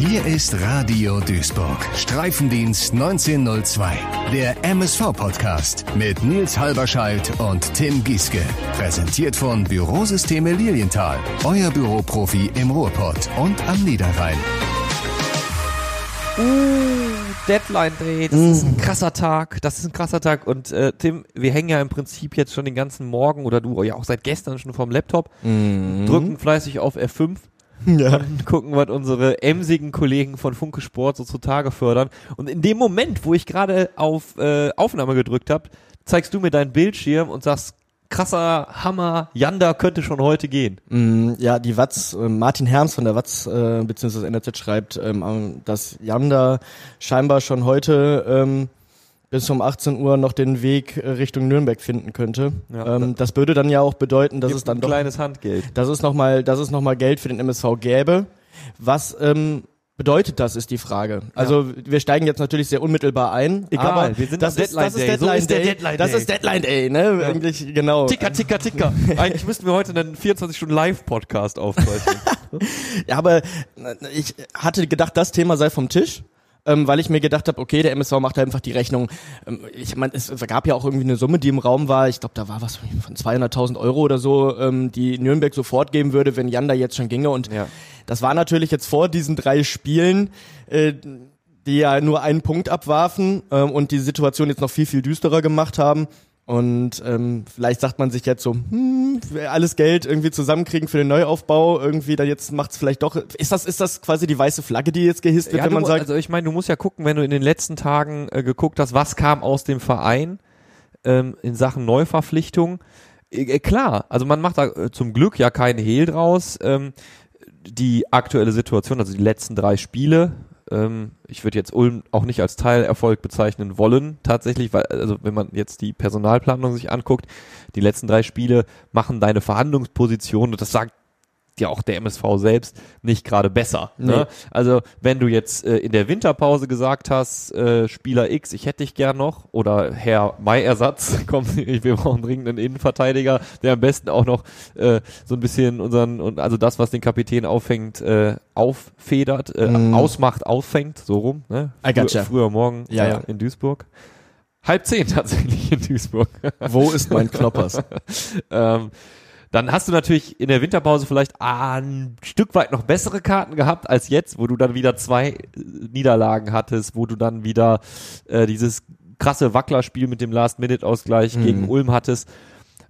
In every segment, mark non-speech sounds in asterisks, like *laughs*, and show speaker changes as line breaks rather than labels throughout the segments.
Hier ist Radio Duisburg. Streifendienst 1902. Der MSV-Podcast mit Nils Halberscheidt und Tim Gieske. Präsentiert von Bürosysteme Lilienthal. Euer Büroprofi im Ruhrpott und am Niederrhein.
Uh, Deadline Day, das ist ein krasser Tag, das ist ein krasser Tag und äh, Tim, wir hängen ja im Prinzip jetzt schon den ganzen Morgen oder du ja auch seit gestern schon vorm Laptop, drücken fleißig auf F5
Ja.
und gucken, was unsere emsigen Kollegen von Funke Sport so zutage fördern und in dem Moment, wo ich gerade auf äh, Aufnahme gedrückt habe, zeigst du mir deinen Bildschirm und sagst, krasser Hammer, Janda könnte schon heute gehen.
Mm, Ja, die Watz, äh, Martin Herms von der Watz äh, bzw. NRZ schreibt, ähm, dass Janda scheinbar schon heute ähm, bis um 18 Uhr noch den Weg äh, Richtung Nürnberg finden könnte.
Ja.
ähm, das würde dann ja auch bedeuten, dass es dann
ein
doch,
kleines Handgeld.
dass es noch mal, dass es noch mal Geld für den MSV gäbe. Was ähm, bedeutet das, ist die Frage. Also wir steigen jetzt natürlich sehr unmittelbar ein,
Egal,
aber
wir sind
das, ist, das ist
Deadline. So
Deadline
ist der
Day.
Deadline
das
Day.
ist Deadline Day, ne? Eigentlich genau.
Ticker, ticker, ticker. *laughs* Eigentlich müssten wir heute einen 24-Stunden-Live-Podcast aufzeichnen. *laughs*
Ja, aber äh, ich hatte gedacht, das Thema sei vom Tisch. Ähm, weil ich mir gedacht habe, okay, der MSV macht halt einfach die Rechnung. Ähm, ich meine, es, es gab ja auch irgendwie eine Summe, die im Raum war. Ich glaube, da war was von 200.000 Euro oder so, ähm, die Nürnberg sofort geben würde, wenn Jan da jetzt schon ginge. Und
Ja.
das war natürlich jetzt vor diesen drei Spielen, äh, die ja nur einen Punkt abwarfen ähm, und die Situation jetzt noch viel, viel düsterer gemacht haben. Und ähm, vielleicht sagt man sich jetzt so, hm, alles Geld irgendwie zusammenkriegen für den Neuaufbau, irgendwie dann jetzt macht's vielleicht doch. Ist das, ist das quasi die weiße Flagge, die jetzt gehisst wird,
Ja,
wenn man
du,
sagt,
also ich meine, du musst ja gucken, wenn du in den letzten Tagen äh, geguckt hast, was kam aus dem Verein ähm, in Sachen Neuverpflichtung. Äh, äh, klar, also man macht da äh, zum Glück ja keinen Hehl draus. Ähm, die aktuelle Situation, also die letzten drei Spiele, ähm, ich würde jetzt Ulm auch nicht als Teilerfolg bezeichnen wollen, tatsächlich, weil, also wenn man jetzt die Personalplanung sich anguckt, die letzten drei Spiele machen deine Verhandlungsposition, und das sagt ja auch der MSV selbst nicht gerade besser.
Nee.
Ne? Also wenn du jetzt äh, in der Winterpause gesagt hast, äh, Spieler X, ich hätte dich gern noch, oder Herr Mai-Ersatz, *laughs* komm, wir brauchen dringend einen Innenverteidiger, der am besten auch noch äh, so ein bisschen unseren, und also das, was den Kapitän auffängt, äh, auffedert, äh,
Mm.
ausmacht, auffängt, so rum. Ne?
I gotcha.
Früher, morgen
Ja,
äh,
ja.
in Duisburg. Halb zehn *laughs* tatsächlich in Duisburg.
wo ist mein Knoppers? *laughs*
ähm, dann hast du natürlich in der Winterpause vielleicht ah, ein Stück weit noch bessere Karten gehabt als jetzt, wo du dann wieder zwei äh, Niederlagen hattest, wo du dann wieder äh, dieses krasse Wacklerspiel mit dem Last-Minute-Ausgleich
Mhm.
gegen Ulm hattest.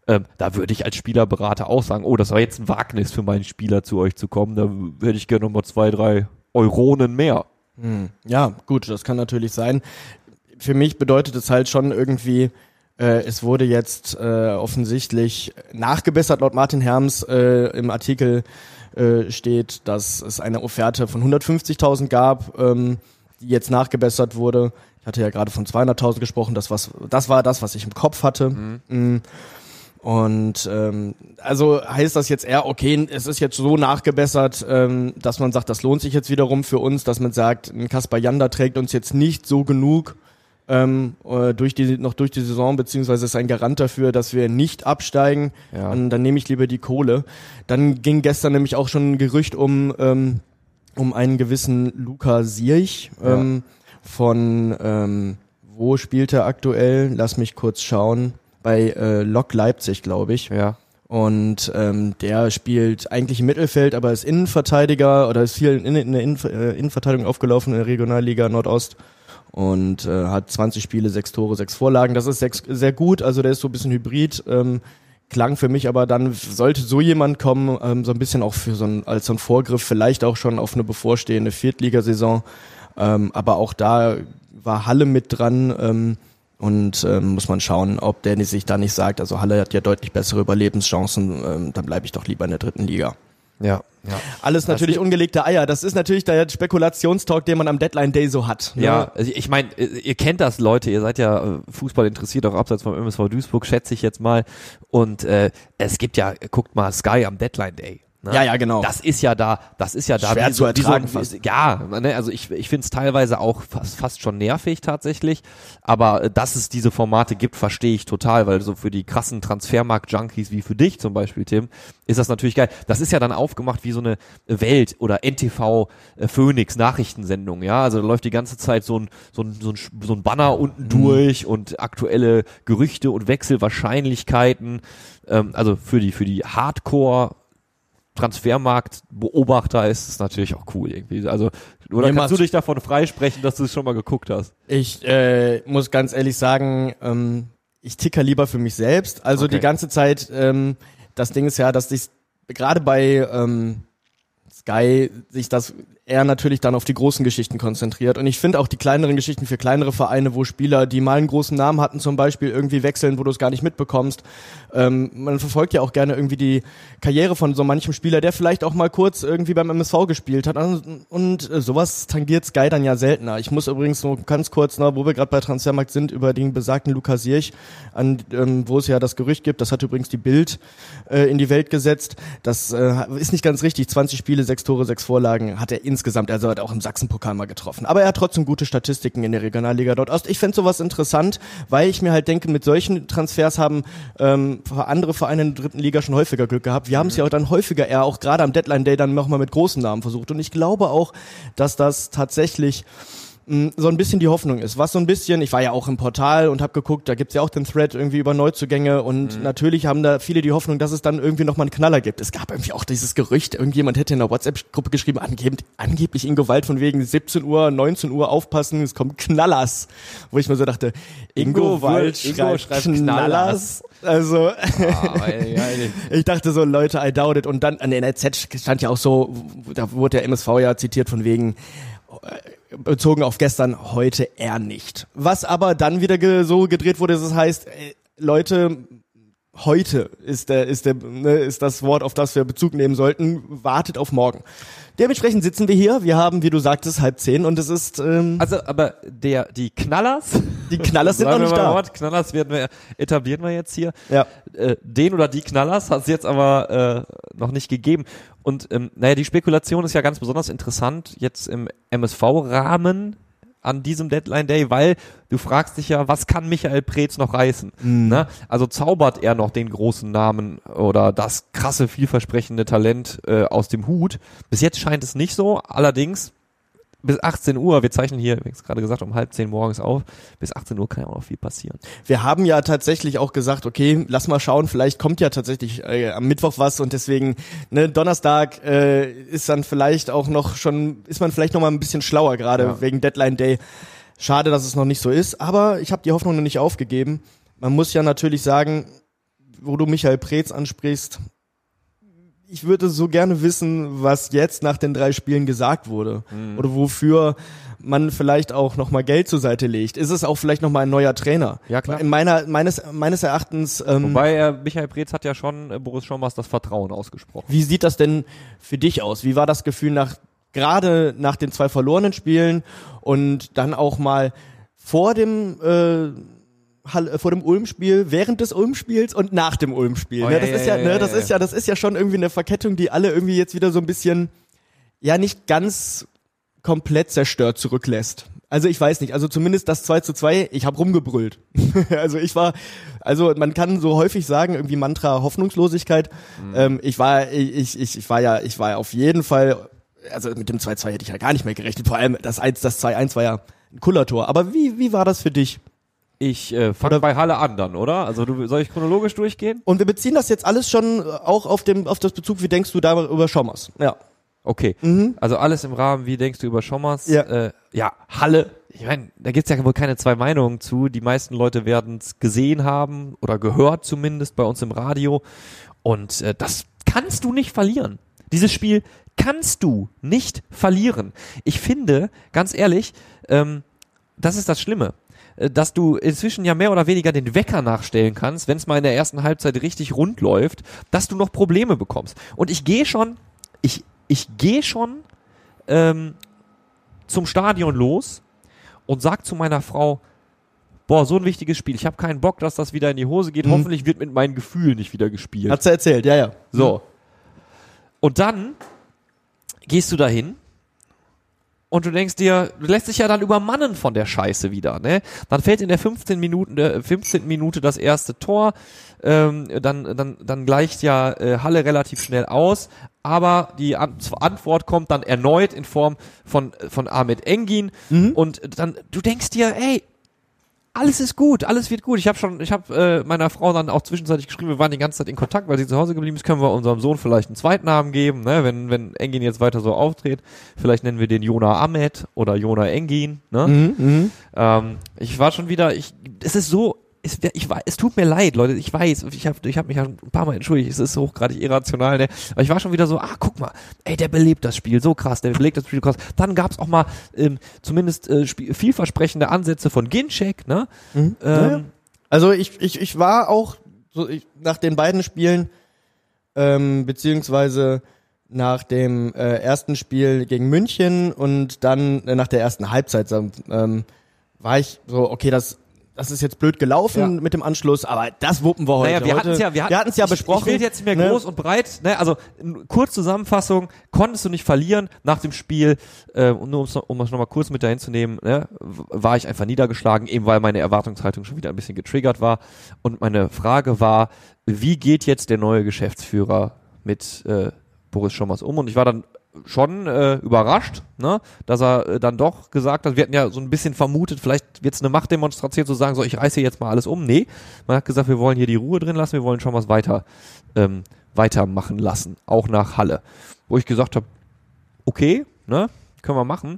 Ähm, da würde ich als Spielerberater auch sagen, oh, das war jetzt ein Wagnis für meinen Spieler zu euch zu kommen. Da hätte ich gerne nochmal zwei, drei Euronen mehr.
Hm. Ja, gut, das kann natürlich sein. Für mich bedeutet es halt schon irgendwie, äh, es wurde jetzt äh, offensichtlich nachgebessert laut Martin Herms äh, im Artikel äh, steht, dass es eine Offerte von 150.000 gab, ähm, die jetzt nachgebessert wurde. Ich hatte ja gerade von 200.000 gesprochen, das, was, das war das, was ich im Kopf hatte. Mm. Und ähm, also heißt das jetzt eher, okay, es ist jetzt so nachgebessert, ähm, dass man sagt, das lohnt sich jetzt wiederum für uns, dass man sagt, ein Kaspar Janda trägt uns jetzt nicht so genug ähm, äh, durch die, noch durch die Saison, beziehungsweise ist ein Garant dafür, dass wir nicht absteigen.
Ja.
Und dann nehme ich lieber die Kohle. Dann ging gestern nämlich auch schon ein Gerücht um, ähm, um einen gewissen Luca Sierch ähm, von, ähm, wo spielt er aktuell? Lass mich kurz schauen. Bei äh, Lok Leipzig, glaube ich.
Ja.
Und ähm, der spielt eigentlich im Mittelfeld, aber ist Innenverteidiger oder ist viel in, in der äh, Innenverteidigung aufgelaufen in der Regionalliga Nordost und äh, hat 20 Spiele, sechs Tore, sechs Vorlagen. Das ist sechs, sehr gut, also der ist so ein bisschen hybrid. Ähm, klang für mich aber dann, sollte so jemand kommen, ähm, so ein bisschen auch für so ein, als so ein Vorgriff, vielleicht auch schon auf eine bevorstehende Viertligasaison. Ähm, aber auch da war Halle mit dran. Ähm, und ähm, muss man schauen, ob der sich da nicht sagt, also Halle hat ja deutlich bessere Überlebenschancen, ähm, dann bleibe ich doch lieber in der dritten Liga.
Ja. ja.
Alles natürlich ungelegte Eier. Das ist natürlich der Spekulationstalk, den man am Deadline Day so hat. ne?
Ja, also ich meine, ihr kennt das, Leute, ihr seid ja äh, Fußball interessiert, auch abseits vom MSV Duisburg, schätze ich jetzt mal. Und äh, es gibt ja, guckt mal, Sky am Deadline Day. Ne?
Ja, ja, genau.
Das ist ja da, das ist ja da.
Schwer
wie
zu ertragen
wie
fast.
ja, ne, also ich, ich finde es teilweise auch fast, fast schon nervig tatsächlich, aber äh, dass es diese Formate gibt, verstehe ich total, weil so für die krassen Transfermarkt-Junkies wie für dich zum Beispiel, Tim, ist das natürlich geil. Das ist ja dann aufgemacht wie so eine Welt- oder NTV äh, Phoenix Nachrichtensendung, ja, also da läuft die ganze Zeit so ein, so ein, so ein, so ein Banner unten
Mhm.
durch und aktuelle Gerüchte und Wechselwahrscheinlichkeiten, ähm, also für die, für die Hardcore Transfermarkt-Beobachter ist es natürlich auch cool irgendwie. Also, oder
Mir
kannst du dich davon freisprechen, dass du es schon mal geguckt hast?
Ich äh, muss ganz ehrlich sagen, ähm, ich ticker lieber für mich selbst. Also
Okay.
die ganze Zeit, ähm, das Ding ist ja, dass ich gerade bei ähm, Sky sich das eher natürlich dann auf die großen Geschichten konzentriert. Und ich finde auch die kleineren Geschichten für kleinere Vereine, wo Spieler, die mal einen großen Namen hatten, zum Beispiel irgendwie wechseln, wo du es gar nicht mitbekommst. Ähm, man verfolgt ja auch gerne irgendwie die Karriere von so manchem Spieler, der vielleicht auch mal kurz irgendwie beim MSV gespielt hat. Und, und äh, sowas tangiert Sky dann ja seltener. Ich muss übrigens nur ganz kurz, ne, wo wir gerade bei Transfermarkt sind, über den besagten Lukas Jirch, an, ähm, wo es ja das Gerücht gibt, das hat übrigens die Bild äh, in die Welt gesetzt. Das äh, ist nicht ganz richtig. 20 Spiele, sechs Tore, sechs Vorlagen hat er insgesamt. Also hat auch im Sachsenpokal mal getroffen. Aber er hat trotzdem gute Statistiken in der Regionalliga dort Ost. Ich fände sowas interessant, weil ich mir halt denke, mit solchen Transfers haben ähm, andere Vereine in der dritten Liga schon häufiger Glück gehabt. Wir haben es ja auch dann häufiger eher auch gerade am Deadline Day dann nochmal mit großen Namen versucht. Und ich glaube auch, dass das tatsächlich mh, so ein bisschen die Hoffnung ist. Was so ein bisschen, ich war ja auch im Portal und habe geguckt, da gibt's ja auch den Thread irgendwie über Neuzugänge und natürlich haben da viele die Hoffnung, dass es dann irgendwie nochmal einen Knaller gibt. Es gab irgendwie auch dieses Gerücht, irgendjemand hätte in der WhatsApp-Gruppe geschrieben, angeblich, angeblich Ingo Wald von wegen 17 Uhr, 19 Uhr aufpassen, es kommen Knallers. Wo ich mir so dachte, Ingo,
Ingo
Wald
Ingo
schreibt,
schreibt
Knallers. Also,
Ah, *laughs*
ich dachte so, Leute, I doubt it. Und dann an der NRZ stand ja auch so, da wurde der MSV ja zitiert von wegen, bezogen auf gestern, heute eher nicht. Was aber dann wieder ge so gedreht wurde, dass es heißt, äh, Leute, heute ist der, ist der, ne, ist das Wort, auf das wir Bezug nehmen sollten, wartet auf morgen. Dementsprechend sitzen wir hier, wir haben, wie du sagtest, halb zehn und es ist, ähm,
Also, aber der, die Knallers,
die Knallers sind noch nicht da.
Wort, Knallers werden wir, etablieren wir jetzt hier.
Ja.
Äh, den oder die Knallers hat es jetzt aber äh, noch nicht gegeben. Und ähm, naja, die Spekulation ist ja ganz besonders interessant jetzt im MSV-Rahmen an diesem Deadline Day, weil du fragst dich ja, was kann Michael Preetz noch reißen? Ne? Also zaubert er noch den großen Namen oder das krasse, vielversprechende Talent äh, aus dem Hut? Bis jetzt scheint es nicht so. Allerdings bis 18 Uhr, wir zeichnen hier, wie ich gerade gesagt, um halb zehn morgens auf, bis 18 Uhr kann ja auch noch viel passieren.
Wir haben ja tatsächlich auch gesagt, okay, lass mal schauen, vielleicht kommt ja tatsächlich äh, am Mittwoch was und deswegen, ne, Donnerstag äh, ist dann vielleicht auch noch schon, ist man vielleicht noch mal ein bisschen schlauer, gerade
Ja.
wegen Deadline Day. Schade, dass es noch nicht so ist, aber ich habe die Hoffnung noch nicht aufgegeben. Man muss ja natürlich sagen, wo du Michael Preetz ansprichst, ich würde so gerne wissen, was jetzt nach den drei Spielen gesagt wurde
Mhm.
oder wofür man vielleicht auch noch mal Geld zur Seite legt. Ist es auch vielleicht noch mal ein neuer Trainer?
Ja, klar.
In meiner meines meines Erachtens. Ähm,
Wobei äh, Michael Preetz hat ja schon äh, Boris Schommers das Vertrauen ausgesprochen.
wie sieht das denn für dich aus? Wie war das Gefühl nach gerade nach den zwei verlorenen Spielen und dann auch mal vor dem äh, vor dem Ulm-Spiel, während des Ulm-Spiels und nach dem Ulm-Spiel.
Oh,
ne?
ja,
Das
ja,
ist ja, ne, das ist ja, das ist ja schon irgendwie eine Verkettung, die alle irgendwie jetzt wieder so ein bisschen, ja, nicht ganz komplett zerstört zurücklässt. Also ich weiß nicht, also zumindest das 2 zu 2, ich habe rumgebrüllt. *laughs* also ich war, also man kann so häufig sagen, irgendwie Mantra Hoffnungslosigkeit.
Mhm.
Ähm, ich war, ich, ich, ich war ja, ich war auf jeden Fall, also mit dem 2-2 hätte ich ja gar nicht mehr gerechnet. Vor allem das 1, das 2-1 war ja ein Kullertor. Aber wie, wie war das für dich?
Ich äh, fange bei Halle an dann, oder? Also du, soll ich chronologisch durchgehen?
Und wir beziehen das jetzt alles schon auch auf dem, auf das Bezug, wie denkst du darüber Schommers? Ja.
Okay. Also alles im Rahmen, wie denkst du über Schommers?
Ja.
Äh, ja, Halle. Ich meine, da gibt's ja wohl keine zwei Meinungen zu. Die meisten Leute werden's gesehen haben oder gehört zumindest bei uns im Radio. Und äh, das kannst du nicht verlieren. Dieses Spiel kannst du nicht verlieren. Ich finde, ganz ehrlich, ähm, das ist das Schlimme äh, dass du inzwischen ja mehr oder weniger den Wecker nachstellen kannst, wenn es mal in der ersten Halbzeit richtig rund läuft, dass du noch Probleme bekommst. Und ich gehe schon, ich, ich gehe schon ähm, zum Stadion los und sag zu meiner Frau, boah, so ein wichtiges Spiel, ich habe keinen Bock, dass das wieder in die Hose geht,
Mhm.
hoffentlich wird mit meinen Gefühlen nicht wieder gespielt.
Hat's ja erzählt, ja, ja.
So. Und dann gehst du dahin und du denkst dir, du lässt dich ja dann übermannen von der Scheiße wieder, ne? Dann fällt in der 15 Minuten, der 15. Minute das erste Tor, ähm, dann, dann, dann gleicht ja äh, Halle relativ schnell aus, aber die An Antwort kommt dann erneut in Form von, von Ahmed Engin und dann, du denkst dir, ey, alles ist gut, alles wird gut. Ich habe schon, ich habe äh, meiner Frau dann auch zwischenzeitlich geschrieben, wir waren die ganze Zeit in Kontakt, weil sie zu Hause geblieben ist, können wir unserem Sohn vielleicht einen zweiten Namen geben, ne? wenn wenn Engin jetzt weiter so auftritt, vielleicht nennen wir den Jona Ahmed oder Jona Engin, ne?
Mhm,
Ähm, ich war schon wieder, ich, es ist so, es, ich, es tut mir leid, Leute, ich weiß, ich habe ich hab mich ja ein paar Mal entschuldigt, es ist hochgradig irrational, ne? aber ich war schon wieder so, ah, guck mal, ey, der belebt das Spiel so krass, der belebt das Spiel so krass. Dann gab's auch mal ähm, zumindest äh, vielversprechende Ansätze von Ginchek, ne? Ähm,
Ja, ja. Also ich, ich, ich war auch so ich, nach den beiden Spielen, ähm, beziehungsweise nach dem äh, ersten Spiel gegen München und dann äh, nach der ersten Halbzeit ähm, war ich so, okay, das das ist jetzt blöd gelaufen
Ja.
mit dem Anschluss, aber das wuppen wir heute.
Naja, wir hatten es ja, wir hatten,
hatten's ja
ich,
besprochen.
Ich will jetzt nicht mehr
ne?
groß und breit, ne, also kurz Zusammenfassung, konntest du nicht verlieren nach dem Spiel, äh, und nur um's noch- um es nochmal kurz mit dahin zu nehmen, ne, war ich einfach niedergeschlagen, eben weil meine Erwartungshaltung schon wieder ein bisschen getriggert war. Und meine Frage war, wie geht jetzt der neue Geschäftsführer mit äh, Boris Schommers um? Und ich war dann schon äh, überrascht, ne, dass er äh, dann doch gesagt hat, wir hatten ja so ein bisschen vermutet, vielleicht wird es eine Machtdemonstration zu sagen, so ich reiße jetzt mal alles um. Nee, man hat gesagt, wir wollen hier die Ruhe drin lassen, wir wollen schon was weiter ähm, weitermachen lassen, auch nach Halle. Wo ich gesagt habe, okay, ne, können wir machen.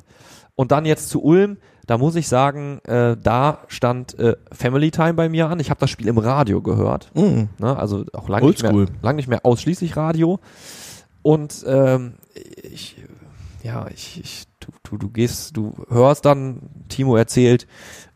Und dann jetzt zu Ulm, da muss ich sagen, äh, da stand äh, Family Time bei mir an. Ich habe das Spiel im Radio gehört.
Mhm.
Ne? Also auch lange nicht, mehr, lang nicht mehr ausschließlich Radio. Und ähm, ich, ja, ich, ich du, du, du gehst, du hörst dann, Timo erzählt,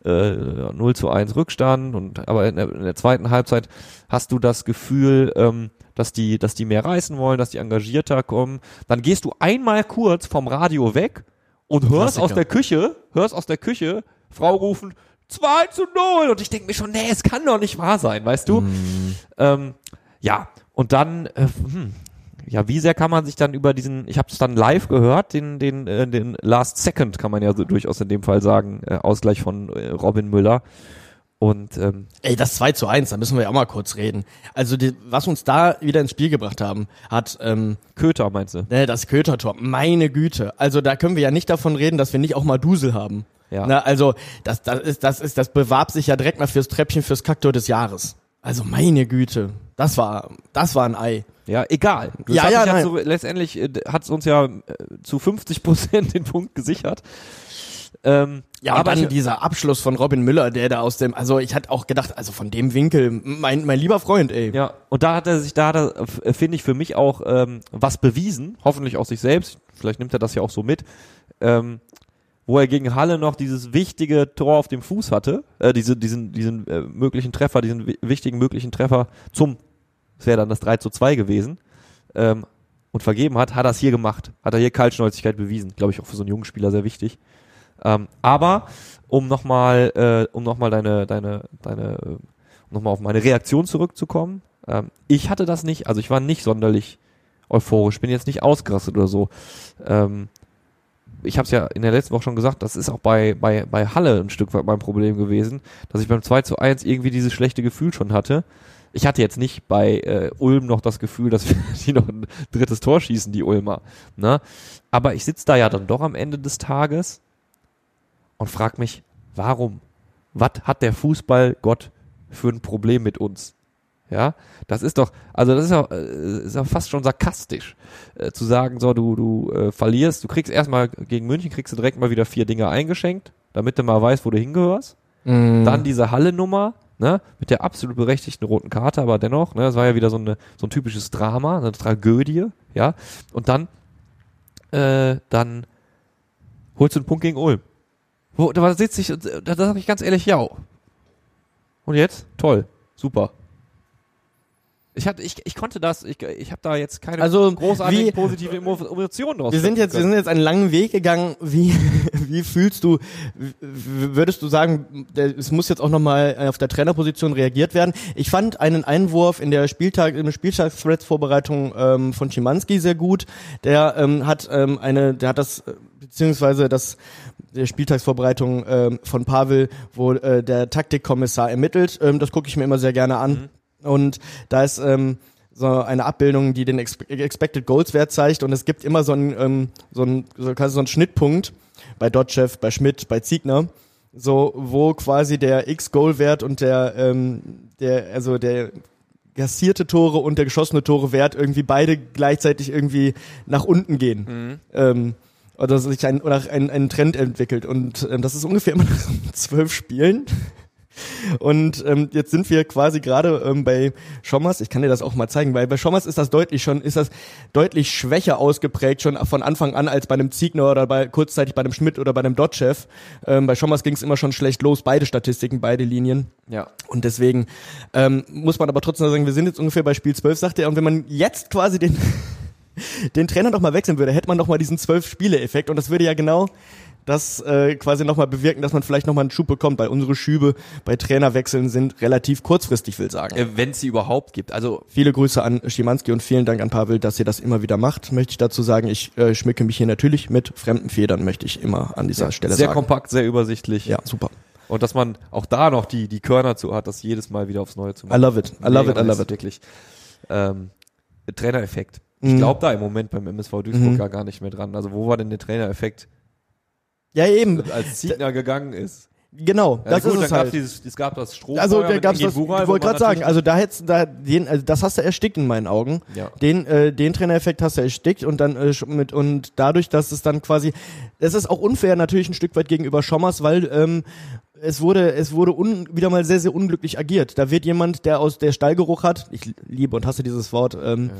äh, 0 zu 1 Rückstand und aber in der, in der zweiten Halbzeit hast du das Gefühl, ähm, dass die, dass die mehr reißen wollen, dass die engagierter kommen. Dann gehst du einmal kurz vom Radio weg und hörst
Klassiker.
aus der Küche, hörst aus der Küche Frau rufen 2 zu 0 und ich denke mir schon, nee, es kann doch nicht wahr sein, weißt du? Ähm, ja, und dann, äh, hm, ja, wie sehr kann man sich dann über diesen, ich habe es dann live gehört, den, den, äh, den Last Second kann man ja so durchaus in dem Fall sagen, äh, Ausgleich von äh, Robin Müller. Und ähm,
Ey, das 2 zu 1, da müssen wir ja auch mal kurz reden. Also, die, was uns da wieder ins Spiel gebracht haben, hat ähm,
Köter meinst du?
ne, das Kötertor. Meine Güte. Also, da können wir ja nicht davon reden, dass wir nicht auch mal Dusel haben.
Ja.
Na, also, das, das ist, das ist, das bewarb sich ja direkt mal fürs Treppchen fürs Kaktor des Jahres. Also, meine Güte. Das war, das war ein Ei.
Ja, egal. Das
Ja, ja, nein.
so, letztendlich äh, hat es uns ja äh, zu 50 Prozent *laughs* den Punkt gesichert. Ähm,
Ja, aber dann
ich,
dieser Abschluss von Robin Müller, der da aus dem, also ich hatte auch gedacht, also von dem Winkel, mein, mein lieber Freund, ey.
Ja, und da hat er sich, da hat er, f- finde ich, für mich auch ähm, was bewiesen, hoffentlich auch sich selbst, vielleicht nimmt er das ja auch so mit, ähm, wo er gegen Halle noch dieses wichtige Tor auf dem Fuß hatte, äh, diese, diesen, diesen äh, möglichen Treffer, diesen wi- wichtigen möglichen Treffer zum, es wäre dann das 3 zu 2 gewesen, ähm, und vergeben hat, hat er es hier gemacht, hat er hier Kaltschnäuzigkeit bewiesen, glaube ich auch für so einen jungen Spieler sehr wichtig. Ähm, aber um nochmal, äh, um noch mal deine, deine, deine, äh, um nochmal auf meine Reaktion zurückzukommen. Ähm, ich hatte das nicht, also ich war nicht sonderlich euphorisch, bin jetzt nicht ausgerastet oder so. Ähm, ich habe es ja in der letzten Woche schon gesagt, das ist auch bei, bei, bei Halle ein Stück weit mein Problem gewesen, dass ich beim 2 zu 1 irgendwie dieses schlechte Gefühl schon hatte. Ich hatte jetzt nicht bei äh, Ulm noch das Gefühl, dass *laughs* die noch ein drittes Tor schießen, die Ulmer. Ne? Aber ich sitze da ja dann doch am Ende des Tages und frag mich, warum? Was hat der Fußballgott für ein Problem mit uns? Ja, das ist doch, also das ist ja, äh, ist ja fast schon sarkastisch, äh, zu sagen, so, du, du äh, verlierst, du kriegst erstmal gegen München, kriegst du direkt mal wieder vier Dinge eingeschenkt, damit du mal weißt, wo du hingehörst.
Mhm.
Dann diese Halle-Nummer, ne, mit der absolut berechtigten roten Karte, aber dennoch, ne, das war ja wieder so, eine, so ein typisches Drama, eine Tragödie, ja. Und dann, äh, dann holst du einen Punkt gegen Ulm. Wo, da sitze ich, äh, da sag ich ganz ehrlich, ja. Und jetzt? Toll. Super. Ich hatte, ich, ich konnte das, ich, ich habe da jetzt keine
Also,
großartigen
wie-
positive Emo- Emotionen draus.
Wir sind jetzt, wir sind jetzt einen langen Weg gegangen. Wie, *laughs* wie fühlst du, würdest du sagen, es muss jetzt auch nochmal auf der Trainerposition reagiert werden? Ich fand einen Einwurf in der Spieltag, in der Spieltags-Threads-Vorbereitung ähm, von Schimanski sehr gut. Der ähm, hat ähm, eine, der hat das, äh, beziehungsweise das, der Spieltagsvorbereitung ähm, von Pavel, wo äh, der Taktikkommissar ermittelt. Ähm, das gucke ich mir immer sehr gerne an. Und da ist ähm, so eine Abbildung, die den Ex Expected Goals Wert zeigt und es gibt immer so einen ähm, so einen so quasi so einen Schnittpunkt bei Dotchev, bei Schmidt, bei Ziegner, so wo quasi der X Goal Wert und der ähm, der also der gassierte Tore und der geschossene Tore Wert irgendwie beide gleichzeitig irgendwie nach unten gehen. Ähm, oder sich ein oder ein, ein Trend entwickelt und ähm, das ist ungefähr immer nach zwölf Spielen. Und ähm, jetzt sind wir quasi gerade ähm, bei Schommers, ich kann dir das auch mal zeigen, weil bei Schommers ist das deutlich schon, ist das deutlich schwächer ausgeprägt schon von Anfang an als bei einem Ziegner oder bei kurzzeitig bei einem Schmidt oder bei einem Dotchev. Ähm, bei Schommers ging es immer schon schlecht los, beide Statistiken, beide Linien.
Ja.
Und deswegen ähm, muss man aber trotzdem sagen, wir sind jetzt ungefähr bei Spiel 12, sagt er. Und wenn man jetzt quasi den, *laughs* den Trainer noch mal wechseln würde, hätte man noch mal diesen Zwölf-Spiele-Effekt. Und das würde ja genau das äh, quasi noch mal bewirken, dass man vielleicht noch mal einen Schub bekommt, weil unsere Schübe bei Trainerwechseln sind relativ kurzfristig, will sagen.
Äh, Wenn es sie überhaupt gibt. Also
Viele Grüße an Schimanski und vielen Dank an Pavel, dass ihr das immer wieder macht, möchte ich dazu sagen. Ich äh, schmücke mich hier natürlich mit fremden Federn, möchte ich immer an dieser Stelle
sehr
sagen.
kompakt, sehr übersichtlich.
Ja, super.
Und dass man auch da noch die, die Körner zu hat, das jedes Mal wieder aufs Neue zu
I
machen.
love it. I love it, I love it.
Wirklich. Ähm, Trainereffekt. Ich
Mhm.
glaube da im Moment beim MSV Duisburg
Mhm.
ja gar nicht mehr dran. Also wo war denn der Trainereffekt,
Ja, eben.
als Ziegner gegangen ist?
Genau,
Ja,
das
gut,
ist es halt.
Dieses, es gab das Stroh.
Also da gab's das, ich wollte gerade sagen, also da hättest da den, also das hast du erstickt in meinen Augen.
Ja.
Den, äh, den Trainereffekt hast du erstickt und dann äh, mit und dadurch, dass es dann quasi, es ist auch unfair natürlich ein Stück weit gegenüber Schommers, weil ähm, es wurde, es wurde un, wieder mal sehr, sehr unglücklich agiert. Da wird jemand, der aus der Stallgeruch hat, ich liebe und hasse dieses Wort, ähm,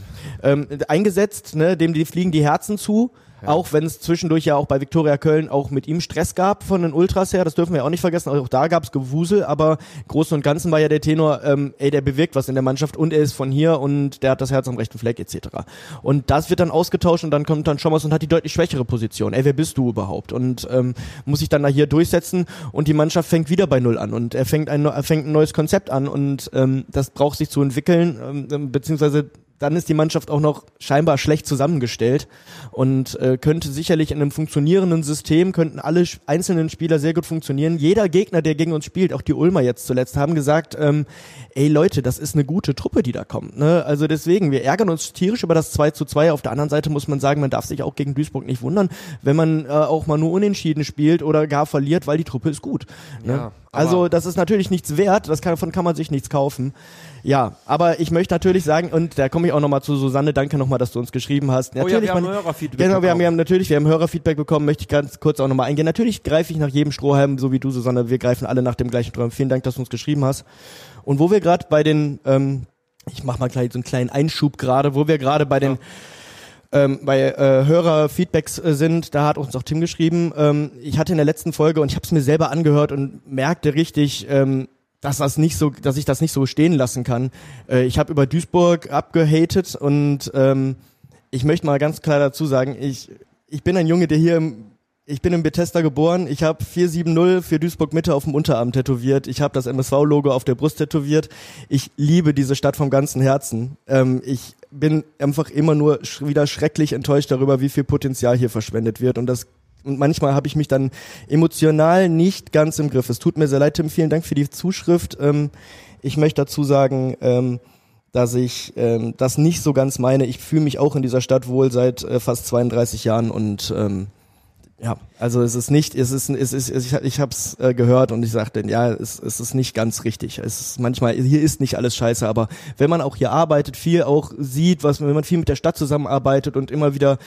ähm, eingesetzt, ne, dem die fliegen die Herzen zu. Auch wenn es zwischendurch ja auch bei Viktoria Köln auch mit ihm Stress gab von den Ultras her, das dürfen wir auch nicht vergessen. Auch da gab es Gewusel, aber Großen und Ganzen war ja der Tenor, ähm, ey, der bewirkt was in der Mannschaft und er ist von hier und der hat das Herz am rechten Fleck etc. Und das wird dann ausgetauscht und dann kommt dann Schommers und hat die deutlich schwächere Position. Ey, wer bist du überhaupt? Und ähm, muss sich dann da hier durchsetzen und die Mannschaft fängt wieder bei Null an und er fängt ein, er fängt ein neues Konzept an und ähm, das braucht sich zu entwickeln, ähm, beziehungsweise dann ist die Mannschaft auch noch scheinbar schlecht zusammengestellt und äh, könnte sicherlich in einem funktionierenden System, könnten alle einzelnen Spieler sehr gut funktionieren. Jeder Gegner, der gegen uns spielt, auch die Ulmer jetzt zuletzt, haben gesagt, ähm, ey Leute, das ist eine gute Truppe, die da kommt. Ne? Also deswegen, wir ärgern uns tierisch über das 2 zu 2. Auf der anderen Seite muss man sagen, man darf sich auch gegen Duisburg nicht wundern, wenn man äh, auch mal nur unentschieden spielt oder gar verliert, weil die Truppe ist gut. Ne?
Ja,
also das ist natürlich nichts wert, das kann, davon kann man sich nichts kaufen. Ja, aber ich möchte natürlich sagen, und da komme ich auch nochmal zu Susanne, danke nochmal, dass du uns geschrieben hast.
Oh ja,
Natürlich,
wir haben Hörerfeedback
Genau, wir haben,
bekommen.
wir haben natürlich, wir haben Hörerfeedback bekommen, möchte ich ganz kurz auch nochmal eingehen. Natürlich greife ich nach jedem Strohhalm, so wie du, Susanne, wir greifen alle nach dem gleichen Strohhalm. Vielen Dank, dass du uns geschrieben hast. Und wo wir gerade bei den, ähm, ich mach mal gleich so einen kleinen Einschub gerade, wo wir gerade bei den ähm, bei äh, Hörerfeedbacks äh, sind, da hat uns auch Tim geschrieben, ähm, ich hatte in der letzten Folge und ich habe es mir selber angehört und merkte richtig, ähm, dass das nicht so, dass ich das nicht so stehen lassen kann. Äh, ich habe über Duisburg abgehatet und ähm, ich möchte mal ganz klar dazu sagen, ich ich bin ein Junge, der hier im ich bin in Bethesda geboren. Ich habe 470 für Duisburg Mitte auf dem Unterarm tätowiert. Ich habe das MSV-Logo auf der Brust tätowiert. Ich liebe diese Stadt vom ganzen Herzen. Ähm, ich bin einfach immer nur sch wieder schrecklich enttäuscht darüber, wie viel Potenzial hier verschwendet wird. Und das und manchmal habe ich mich dann emotional nicht ganz im Griff. Es tut mir sehr leid, Tim. Vielen Dank für die Zuschrift. Ähm, ich möchte dazu sagen, ähm, dass ich ähm, das nicht so ganz meine. Ich fühle mich auch in dieser Stadt wohl seit äh, fast 32 Jahren und ähm, ja, also es ist nicht, es ist, es ist, ich, ich habe es äh, gehört und ich sagte, ja, es, es ist nicht ganz richtig. Es ist manchmal, hier ist nicht alles scheiße, aber wenn man auch hier arbeitet, viel auch sieht, was, wenn man viel mit der Stadt zusammenarbeitet und immer wieder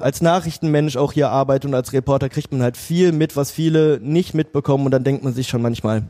als Nachrichtenmensch auch hier arbeitet und als Reporter kriegt man halt viel mit, was viele nicht mitbekommen und dann denkt man sich schon manchmal,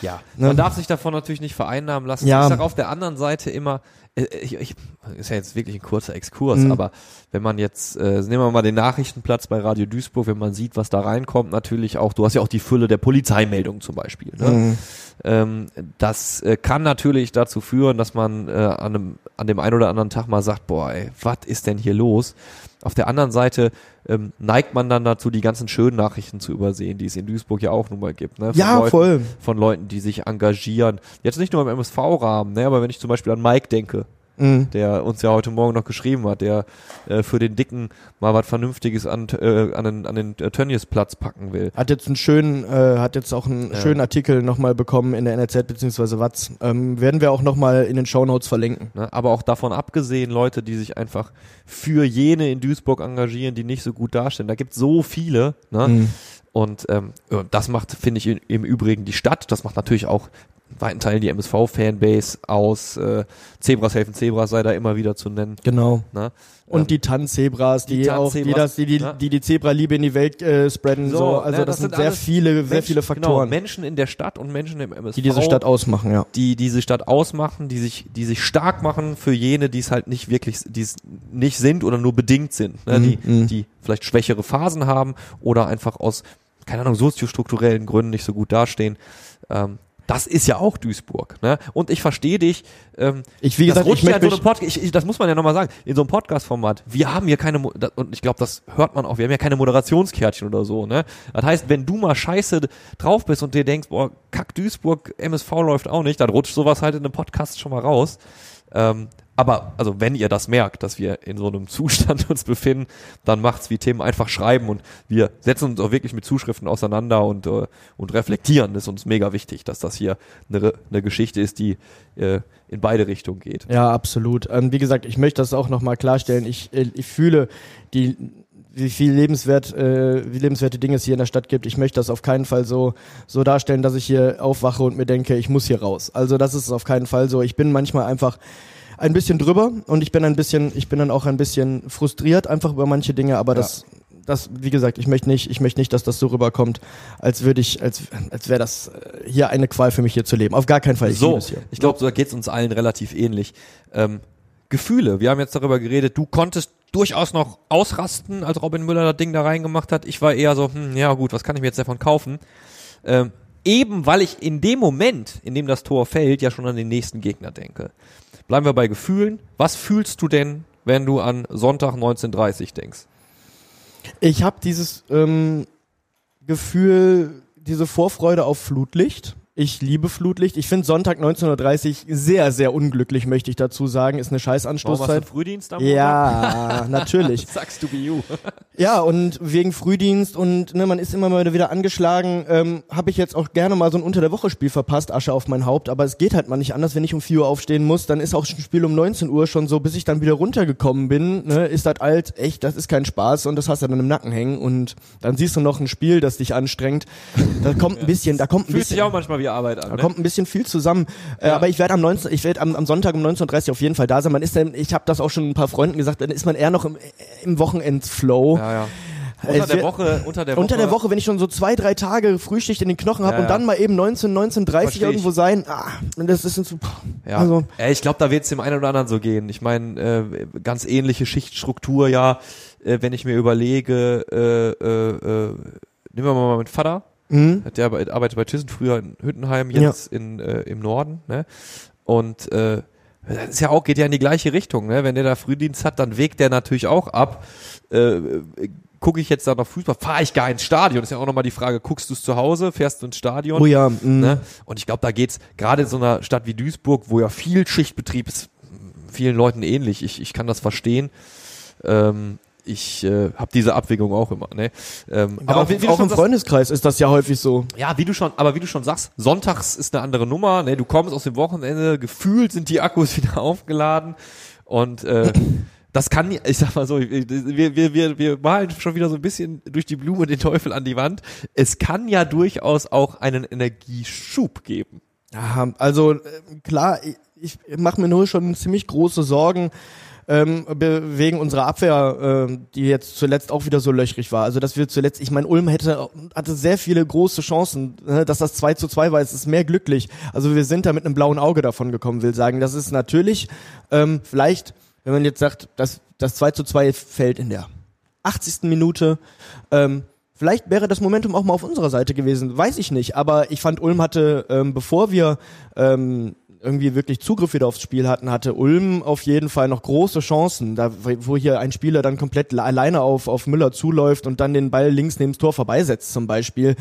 Ja,
Ne?
man darf sich davon natürlich nicht vereinnahmen lassen.
Ja.
Ich sage auf der anderen Seite immer, ich, ich, ist ja jetzt wirklich ein kurzer Exkurs,
Mhm.
aber wenn man jetzt, äh, nehmen wir mal den Nachrichtenplatz bei Radio Duisburg, wenn man sieht, was da reinkommt, natürlich auch, du hast ja auch die Fülle der Polizeimeldungen zum Beispiel. Ne?
Mhm.
Ähm, das äh, kann natürlich dazu führen, dass man äh, an, einem, an dem einen oder anderen Tag mal sagt, boah, ey, was ist denn hier los? Auf der anderen Seite ähm, neigt man dann dazu, die ganzen schönen Nachrichten zu übersehen, die es in Duisburg ja auch nun mal gibt. Ne? Von
Ja,
Leuten,
voll.
Von Leuten, die sich engagieren. Jetzt nicht nur im MSV-Rahmen, ne? aber wenn ich zum Beispiel an Mike denke,
Mhm.
der uns ja heute Morgen noch geschrieben hat, der äh, für den Dicken mal was Vernünftiges an, äh, an den, an den äh, Tönnies-Platz packen will.
Hat jetzt einen schönen, äh, hat jetzt auch einen
Ja.
schönen Artikel nochmal bekommen in der NRZ beziehungsweise Watz. Ähm, werden wir auch nochmal in den Shownotes verlinken.
Ne? Aber auch davon abgesehen, Leute, die sich einfach für jene in Duisburg engagieren, die nicht so gut dastehen. Da gibt so viele. Ne?
Mhm.
Und ähm, das macht, finde ich, im- Übrigen die Stadt. Das macht natürlich auch weiten Teilen die MSV-Fanbase aus. Äh, Zebras helfen Zebras sei da immer wieder zu nennen.
Genau.
Ne?
Und
Ähm,
die Tanzzebras, die,
die
auch, die das, die, die, die, die Zebra-Liebe in die Welt äh, spreaden, so,
So,
Also
ne,
das,
das
sind sehr viele, sehr
Menschen-
viele Faktoren,
Genau, Menschen in der Stadt und Menschen im MSV.
die diese Stadt ausmachen, ja.
die diese Stadt ausmachen, die sich, die sich stark machen für jene, die es halt nicht wirklich, die es nicht sind oder nur bedingt sind, ne?
Mhm,
die,
mhm.
die vielleicht schwächere Phasen haben oder einfach aus, keine Ahnung, soziostrukturellen Gründen nicht so gut dastehen. Ähm, das ist ja auch Duisburg, ne? Und ich verstehe dich. Ähm,
Ich, wie
das
gesagt, ich
rutscht ja so Podcast, ich, ich, das muss man ja nochmal sagen, in so einem Podcast-Format, wir haben hier keine, Mo- und ich glaube, das hört man auch, wir haben ja keine Moderationskärtchen oder so, ne? Das heißt, wenn du mal scheiße drauf bist und dir denkst, boah, kack Duisburg, MSV läuft auch nicht, dann rutscht sowas halt in einem Podcast schon mal raus. Ähm, aber, also, wenn ihr das merkt, dass wir in so einem Zustand *laughs* uns befinden, dann macht's wie Tim einfach schreiben und wir setzen uns auch wirklich mit Zuschriften auseinander und, äh, und reflektieren. Das ist uns mega wichtig, dass das hier eine, eine Geschichte ist, die äh, in beide Richtungen geht.
ja, absolut. Ähm, wie gesagt, ich möchte das auch nochmal klarstellen. Ich, äh, ich fühle die, wie viel lebenswert, äh, wie lebenswerte Dinge es hier in der Stadt gibt. Ich möchte das auf keinen Fall so, so darstellen, dass ich hier aufwache und mir denke, ich muss hier raus. Also das ist auf keinen Fall so. Ich bin manchmal einfach ein bisschen drüber und ich bin ein bisschen, ich bin dann auch ein bisschen frustriert einfach über manche Dinge, aber
Ja.
das, das, wie gesagt, ich möchte nicht, ich möchte nicht, dass das so rüberkommt, als würde ich, als, als wäre das äh, hier eine Qual für mich hier zu leben. Auf gar keinen Fall. Ich
so,
es
ich glaube, so geht's uns allen relativ ähnlich. Ähm, Gefühle, wir haben jetzt darüber geredet, du konntest durchaus noch ausrasten, als Robin Müller das Ding da reingemacht hat. Ich war eher so, hm, ja gut, was kann ich mir jetzt davon kaufen? Ähm, eben weil ich in dem Moment, in dem das Tor fällt, ja schon an den nächsten Gegner denke. Bleiben wir bei Gefühlen. Was fühlst du denn, wenn du an Sonntag 19.30 denkst?
Ich habe dieses ähm, Gefühl, diese Vorfreude auf Flutlicht. Ich liebe Flutlicht. Ich finde Sonntag 19.30 Uhr sehr, sehr unglücklich, möchte ich dazu sagen. Ist eine scheiß Anstoßzeit.
du Frühdienst am
Ja, *laughs* natürlich. *laughs*
Sagst du wie you. *laughs*
Ja, und wegen Frühdienst und ne, man ist immer mal wieder angeschlagen, ähm, habe ich jetzt auch gerne mal so ein Unter-der-Woche-Spiel verpasst, Asche auf mein Haupt, aber es geht halt mal nicht anders, wenn ich um 4 Uhr aufstehen muss, dann ist auch ein Spiel um 19 Uhr schon so, bis ich dann wieder runtergekommen bin, ne, ist das alt, echt, das ist kein Spaß und das hast du dann im Nacken hängen und dann siehst du noch ein Spiel, das dich anstrengt. Da kommt ein bisschen, da kommt ein
Fühlt
bisschen.
sich auch manchmal wie Arbeit an.
Da
Ne?
kommt ein bisschen viel zusammen. Äh,
Ja.
aber ich werde am 19, ich werde am, am Sonntag um 19.30 Uhr auf jeden Fall da sein. Man ist dann, ich habe das auch schon ein paar Freunden gesagt, dann ist man eher noch im, im Wochenendflow.
Ja, ja.
Äh,
Unter der Woche, unter der Woche.
Unter der Woche, wenn ich schon so zwei, drei Tage Frühschicht in den Knochen habe
Ja,
und dann mal eben 19, 19, 30
Versteh ich.
irgendwo sein, ah, das ist so,
Ja,
also,
ja ich glaube, da wird es dem einen oder anderen so gehen. Ich meine, äh, ganz ähnliche Schichtstruktur, ja, äh, wenn ich mir überlege, äh, äh, äh, nehmen wir mal meinen Vater,
hm,
der arbeit- arbeitet bei Thyssen, früher in Hüttenheim, jetzt in, äh, im Norden, ne? Und äh, das ist ja auch, geht ja in die gleiche Richtung, ne? Wenn der da Frühdienst hat, dann wägt der natürlich auch ab. Äh, Gucke ich jetzt da noch Fußball, fahre ich gar ins Stadion? Ist ja auch nochmal die Frage, guckst du es zu Hause, fährst du ins Stadion?
oh ja, hm,
Ne? Und ich glaube, da geht's gerade in so einer Stadt wie Duisburg, wo ja viel Schichtbetrieb ist, vielen Leuten ähnlich. Ich, ich kann das verstehen. Ähm, ich äh, habe diese Abwägung auch immer. Ne? Ähm,
aber auch,
wie, wie du
auch
schon
im
sagst,
Freundeskreis ist das ja häufig so.
ja, wie du schon, aber wie du schon sagst, sonntags ist eine andere Nummer. Ne? Du kommst aus dem Wochenende, gefühlt sind die Akkus *laughs* wieder aufgeladen und äh, das kann, ich sag mal so, wir, wir, wir, wir malen schon wieder so ein bisschen durch die Blume den Teufel an die Wand. Es kann ja durchaus auch einen Energieschub geben.
Ja, also äh, klar, ich, ich mache mir nur schon ziemlich große Sorgen ähm, wegen unserer Abwehr, ähm, die jetzt zuletzt auch wieder so löchrig war. Also dass wir zuletzt, ich meine, Ulm hätte hatte sehr viele große Chancen, ne, dass das 2 zu 2 war, es ist mehr glücklich. Also wir sind da mit einem blauen Auge davon gekommen, will sagen. Das ist natürlich ähm, vielleicht, wenn man jetzt sagt, dass das 2 zu 2 fällt in der 80. Minute, ähm, Vielleicht wäre das Momentum auch mal auf unserer Seite gewesen, weiß ich nicht. Aber ich fand, Ulm hatte, ähm, bevor wir ähm, irgendwie wirklich Zugriff wieder aufs Spiel hatten, hatte Ulm auf jeden Fall noch große Chancen, da, wo hier ein Spieler dann komplett alleine auf, auf Müller zuläuft und dann den Ball links neben das Tor vorbeisetzt zum Beispiel.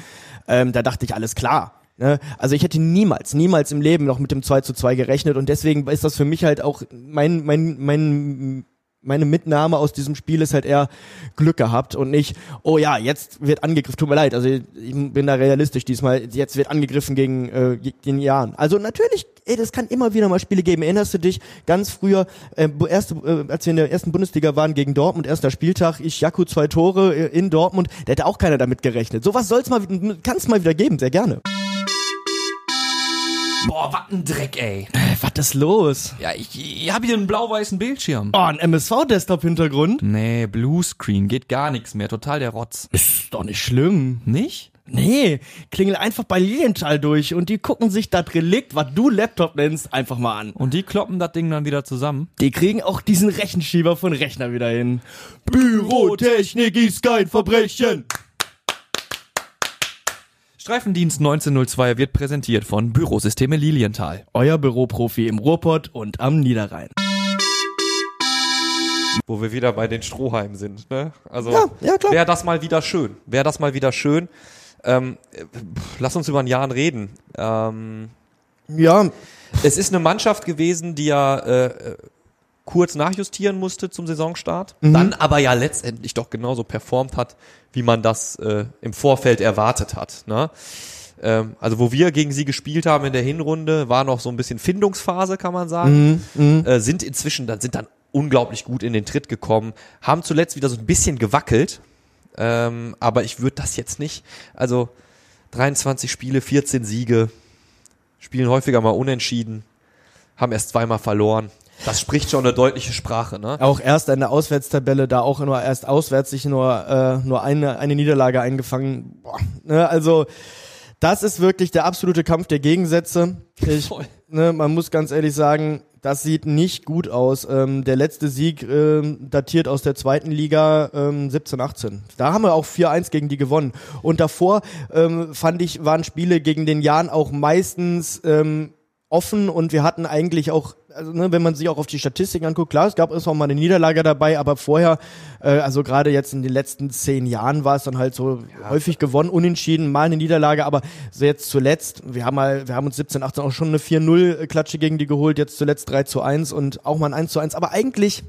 Ähm, da dachte ich, alles klar. Ne? Also ich hätte niemals, niemals im Leben noch mit dem 2 zu 2 gerechnet und deswegen ist das für mich halt auch mein, mein, mein meine Mitnahme aus diesem Spiel ist halt eher Glück gehabt und nicht, oh ja, jetzt wird angegriffen, tut mir leid, also ich bin da realistisch diesmal, jetzt wird angegriffen gegen äh, den Jahren. Also natürlich, ey, das kann immer wieder mal Spiele geben. Erinnerst du dich ganz früher, äh, erste, äh, als wir in der ersten Bundesliga waren gegen Dortmund, erster Spieltag, ich Jaku zwei Tore äh, in Dortmund, da hätte auch keiner damit gerechnet. Sowas soll's mal, kann's mal wieder geben, sehr gerne.
Boah, was ein Dreck, ey.
Was ist los?
Ja, ich, ich habe hier einen blau-weißen Bildschirm.
Oh, ein MSV-Desktop-Hintergrund?
Nee, Bluescreen, geht gar nichts mehr, total der Rotz.
Ist doch nicht schlimm.
Nicht?
Nee, klingel einfach bei Lilienthal durch und die gucken sich das Relikt, was du Laptop nennst, einfach mal an.
Und die kloppen das Ding dann wieder zusammen?
Die kriegen auch diesen Rechenschieber von Rechner wieder hin. Bürotechnik ist kein Verbrechen.
Streifendienst 1902 wird präsentiert von Bürosysteme Lilienthal.
Euer Büroprofi im Ruhrpott und am Niederrhein.
Wo wir wieder bei den Strohhalmen sind, ne? Also
Ja, ja,
wäre das mal wieder schön. Wäre das mal wieder schön. Ähm, pff, lass uns über einen Jahren reden. Ähm,
Ja,
es ist eine Mannschaft gewesen, die ja äh, äh, kurz nachjustieren musste zum Saisonstart, dann aber ja letztendlich doch genauso performt hat, wie man das äh, im Vorfeld erwartet hat. Ne? Ähm, also wo wir gegen sie gespielt haben in der Hinrunde, war noch so ein bisschen Findungsphase, kann man sagen. Äh, sind inzwischen, dann sind dann unglaublich gut in den Tritt gekommen, haben zuletzt wieder so ein bisschen gewackelt, ähm, aber ich würde das jetzt nicht, also 23 Spiele, 14 Siege, spielen häufiger mal unentschieden, haben erst zweimal verloren. Das spricht schon eine deutliche Sprache, ne?
auch erst in der Auswärtstabelle, da auch nur erst auswärts sich nur, äh, nur eine, eine Niederlage eingefangen. Boah, ne, also das ist wirklich der absolute Kampf der Gegensätze. Ich, ne, man muss ganz ehrlich sagen, das sieht nicht gut aus. Ähm, der letzte Sieg ähm, datiert aus der zweiten Liga ähm, 17, 18. Da haben wir auch 4-1 gegen die gewonnen. Und davor ähm, fand ich, waren Spiele gegen den Jahren auch meistens ähm, offen und wir hatten eigentlich auch, also ne, wenn man sich auch auf die Statistiken anguckt, klar, es gab auch mal eine Niederlage dabei, aber vorher, äh, also gerade jetzt in den letzten zehn Jahren war es dann halt so häufig gewonnen, unentschieden, mal eine Niederlage, aber so jetzt zuletzt, wir haben mal, wir haben uns 17, 18 auch schon eine 4-0-Klatsche gegen die geholt, jetzt zuletzt 3 zu 1 und auch mal ein 1 zu 1, aber eigentlich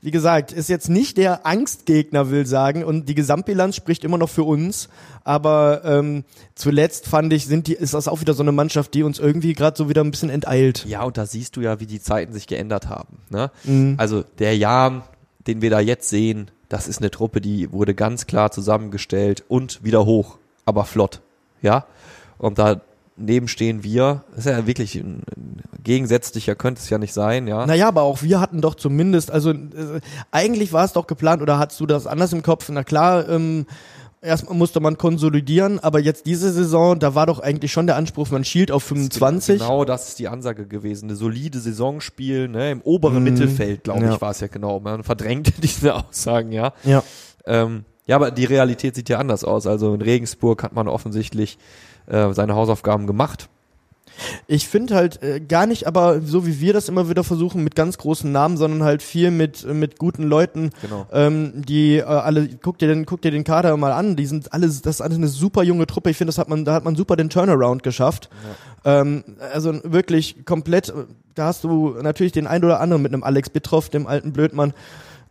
wie gesagt, ist jetzt nicht der Angstgegner, will sagen, und die Gesamtbilanz spricht immer noch für uns. Aber ähm, zuletzt fand ich, sind die, ist das auch wieder so eine Mannschaft, die uns irgendwie gerade so wieder ein bisschen enteilt.
Ja, und da siehst du ja, wie die Zeiten sich geändert haben. Ne? Also der Jan, den wir da jetzt sehen, das ist eine Truppe, die wurde ganz klar zusammengestellt und wieder hoch, aber flott. Ja. Und daneben stehen wir. Das ist ja wirklich ein, ein gegensätzlicher könnte es ja nicht sein, ja.
Naja, aber auch wir hatten doch zumindest, also äh, eigentlich war es doch geplant, oder hattest du das anders im Kopf? Na klar, ähm, erstmal musste man konsolidieren, aber jetzt diese Saison, da war doch eigentlich schon der Anspruch, man schielt auf 25.
Genau, das ist die Ansage gewesen. Eine solide Saison spielen, ne, im oberen Mittelfeld, glaube
Ja.
ich, war es ja genau. Man verdrängt *laughs* diese Aussagen, ja.
Ja.
Ähm, ja, aber die Realität sieht ja anders aus. Also in Regensburg hat man offensichtlich äh, seine Hausaufgaben gemacht.
Ich finde halt äh, gar nicht, aber so wie wir das immer wieder versuchen, mit ganz großen Namen, sondern halt viel mit, äh, mit guten Leuten,
Genau.
ähm, die äh, alle, guck dir den, guck dir den Kader mal an, die sind alle, das ist alles eine super junge Truppe. Ich finde, das hat man, da hat man super den Turnaround geschafft. Ähm, also wirklich komplett, äh, da hast du natürlich den ein oder anderen mit einem Alex Bittroff, dem alten Blödmann.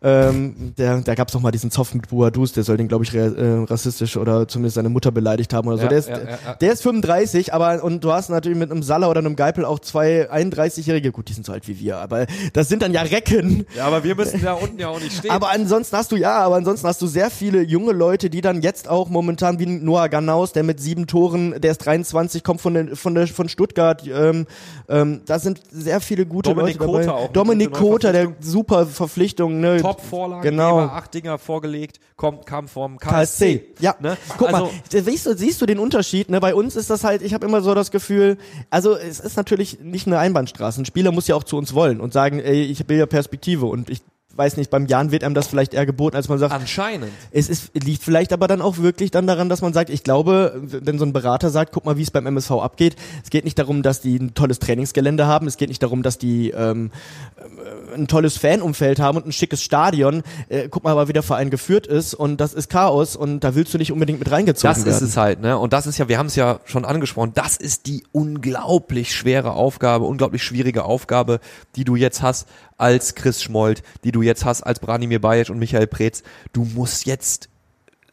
Ähm, der, da gab es doch mal diesen Zoff mit Buadus, der soll den, glaube ich, äh, rassistisch oder zumindest seine Mutter beleidigt haben oder so.
Ja,
der, ist,
ja, ja,
der ist 35, aber und du hast natürlich mit einem Salah oder einem Geipel auch zwei 31-Jährige, gut, die sind so alt wie wir, aber das sind dann ja Recken.
Ja, aber wir müssen da unten ja auch nicht stehen.
Aber ansonsten hast du ja, aber ansonsten hast du sehr viele junge Leute, die dann jetzt auch momentan wie Noah Ganaus, der mit sieben Toren, der ist 23, kommt von der, von der von Stuttgart. Ähm, ähm, da sind sehr viele gute
Dominik
Leute dabei.
Kota auch
Dominik Kota, der super Verpflichtung. Ne?
Top-Vorlage,
Genau.
acht Dinger vorgelegt, kommt, kam vom
KSC.
KSC.
Ja,
Ne?
guck
also,
mal, siehst du, siehst du den Unterschied? Ne? Bei uns ist das halt, ich habe immer so das Gefühl, also es ist natürlich nicht eine Einbahnstraße. Ein Spieler muss ja auch zu uns wollen und sagen, ey, ich will ja Perspektive und ich weiß nicht, beim Jan wird einem das vielleicht eher geboten, als man sagt,
Anscheinend.
es ist, liegt vielleicht aber dann auch wirklich dann daran, dass man sagt, ich glaube, wenn so ein Berater sagt, guck mal, wie es beim MSV abgeht, es geht nicht darum, dass die ein tolles Trainingsgelände haben, es geht nicht darum, dass die ähm, äh, ein tolles Fanumfeld haben und ein schickes Stadion. Äh, guck mal aber, wie der Verein geführt ist und das ist Chaos und da willst du nicht unbedingt mit reingezogen
Das
werden.
ist es halt, ne? Und das ist ja, wir haben es ja schon angesprochen, das ist die unglaublich schwere Aufgabe, unglaublich schwierige Aufgabe, die du jetzt hast als Chris Schmold, die du jetzt hast als Branimir Bajic und Michael Preetz. Du musst jetzt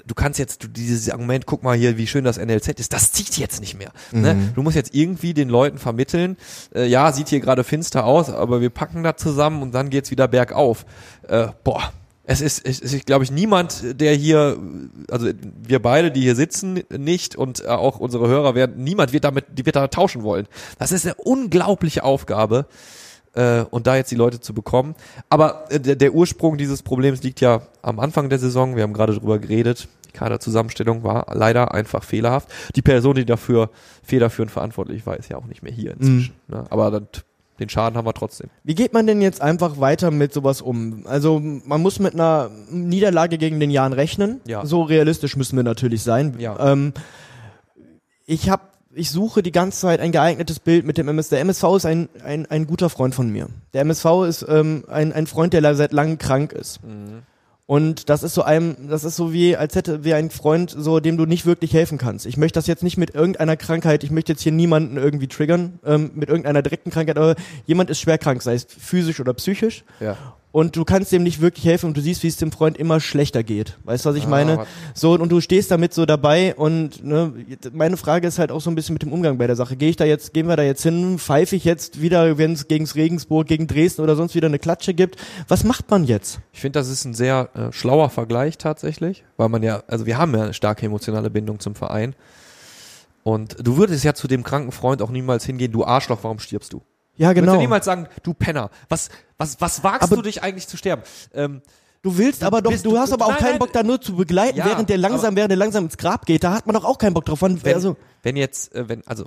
du kannst jetzt du, dieses Argument, guck mal hier, wie schön das NLZ ist, das zieht jetzt nicht mehr. Ne? Du musst jetzt irgendwie den Leuten vermitteln, äh, ja, sieht hier gerade finster aus, aber wir packen das zusammen und dann geht's wieder bergauf. Äh, boah, es ist, es ist glaube ich, niemand, der hier, also wir beide, die hier sitzen, nicht und äh, auch unsere Hörer werden, niemand wird damit, die wird da tauschen wollen. Das ist eine unglaubliche Aufgabe äh, und da jetzt die Leute zu bekommen. Aber äh, der, der Ursprung dieses Problems liegt ja am Anfang der Saison. Wir haben gerade drüber geredet. Die Kaderzusammenstellung war leider einfach fehlerhaft. Die Person, die dafür federführend verantwortlich war, ist ja auch nicht mehr hier inzwischen. Ne? Aber dann, den Schaden haben wir trotzdem.
Wie geht man denn jetzt einfach weiter mit sowas um? Also man muss mit einer Niederlage gegen den Jahren rechnen.
Ja.
So realistisch müssen wir natürlich sein.
Ja.
Ähm, ich habe, ich suche die ganze Zeit ein geeignetes Bild mit dem MSV. Der MSV ist ein, ein, ein guter Freund von mir. Der MSV ist ähm, ein, ein Freund, der seit langem krank ist. Und das ist so einem, das ist so wie, als hätte wie ein Freund, so dem du nicht wirklich helfen kannst. Ich möchte das jetzt nicht mit irgendeiner Krankheit, ich möchte jetzt hier niemanden irgendwie triggern, ähm, mit irgendeiner direkten Krankheit, aber jemand ist schwer krank, sei es physisch oder psychisch.
Ja.
Und du kannst dem nicht wirklich helfen und du siehst, wie es dem Freund immer schlechter geht. Weißt du, was ich
Ah,
meine?
was-
So, und du stehst damit so dabei und ne, meine Frage ist halt auch so ein bisschen mit dem Umgang bei der Sache. Gehe ich da jetzt, gehen wir da jetzt hin, pfeife ich jetzt wieder, wenn es gegen Regensburg, gegen Dresden oder sonst wieder eine Klatsche gibt? Was macht man jetzt?
Ich finde, das ist ein sehr äh, schlauer Vergleich tatsächlich, weil man ja, also wir haben ja eine starke emotionale Bindung zum Verein. Und du würdest ja zu dem kranken Freund auch niemals hingehen, du Arschloch, warum stirbst du?
Ja,
Du würdest
genau.
ja niemals sagen, du Penner, was, was, was wagst
Aber-
du dich eigentlich zu sterben? Ähm,
Du willst
Du
aber doch,
bist-
du hast aber auch
Nein,
keinen
nein.
Bock da nur zu begleiten,
Ja,
während der langsam, während der langsam ins Grab geht. Da hat man doch auch keinen Bock drauf. Wann,
wenn,
also,
wenn jetzt, äh, wenn, also,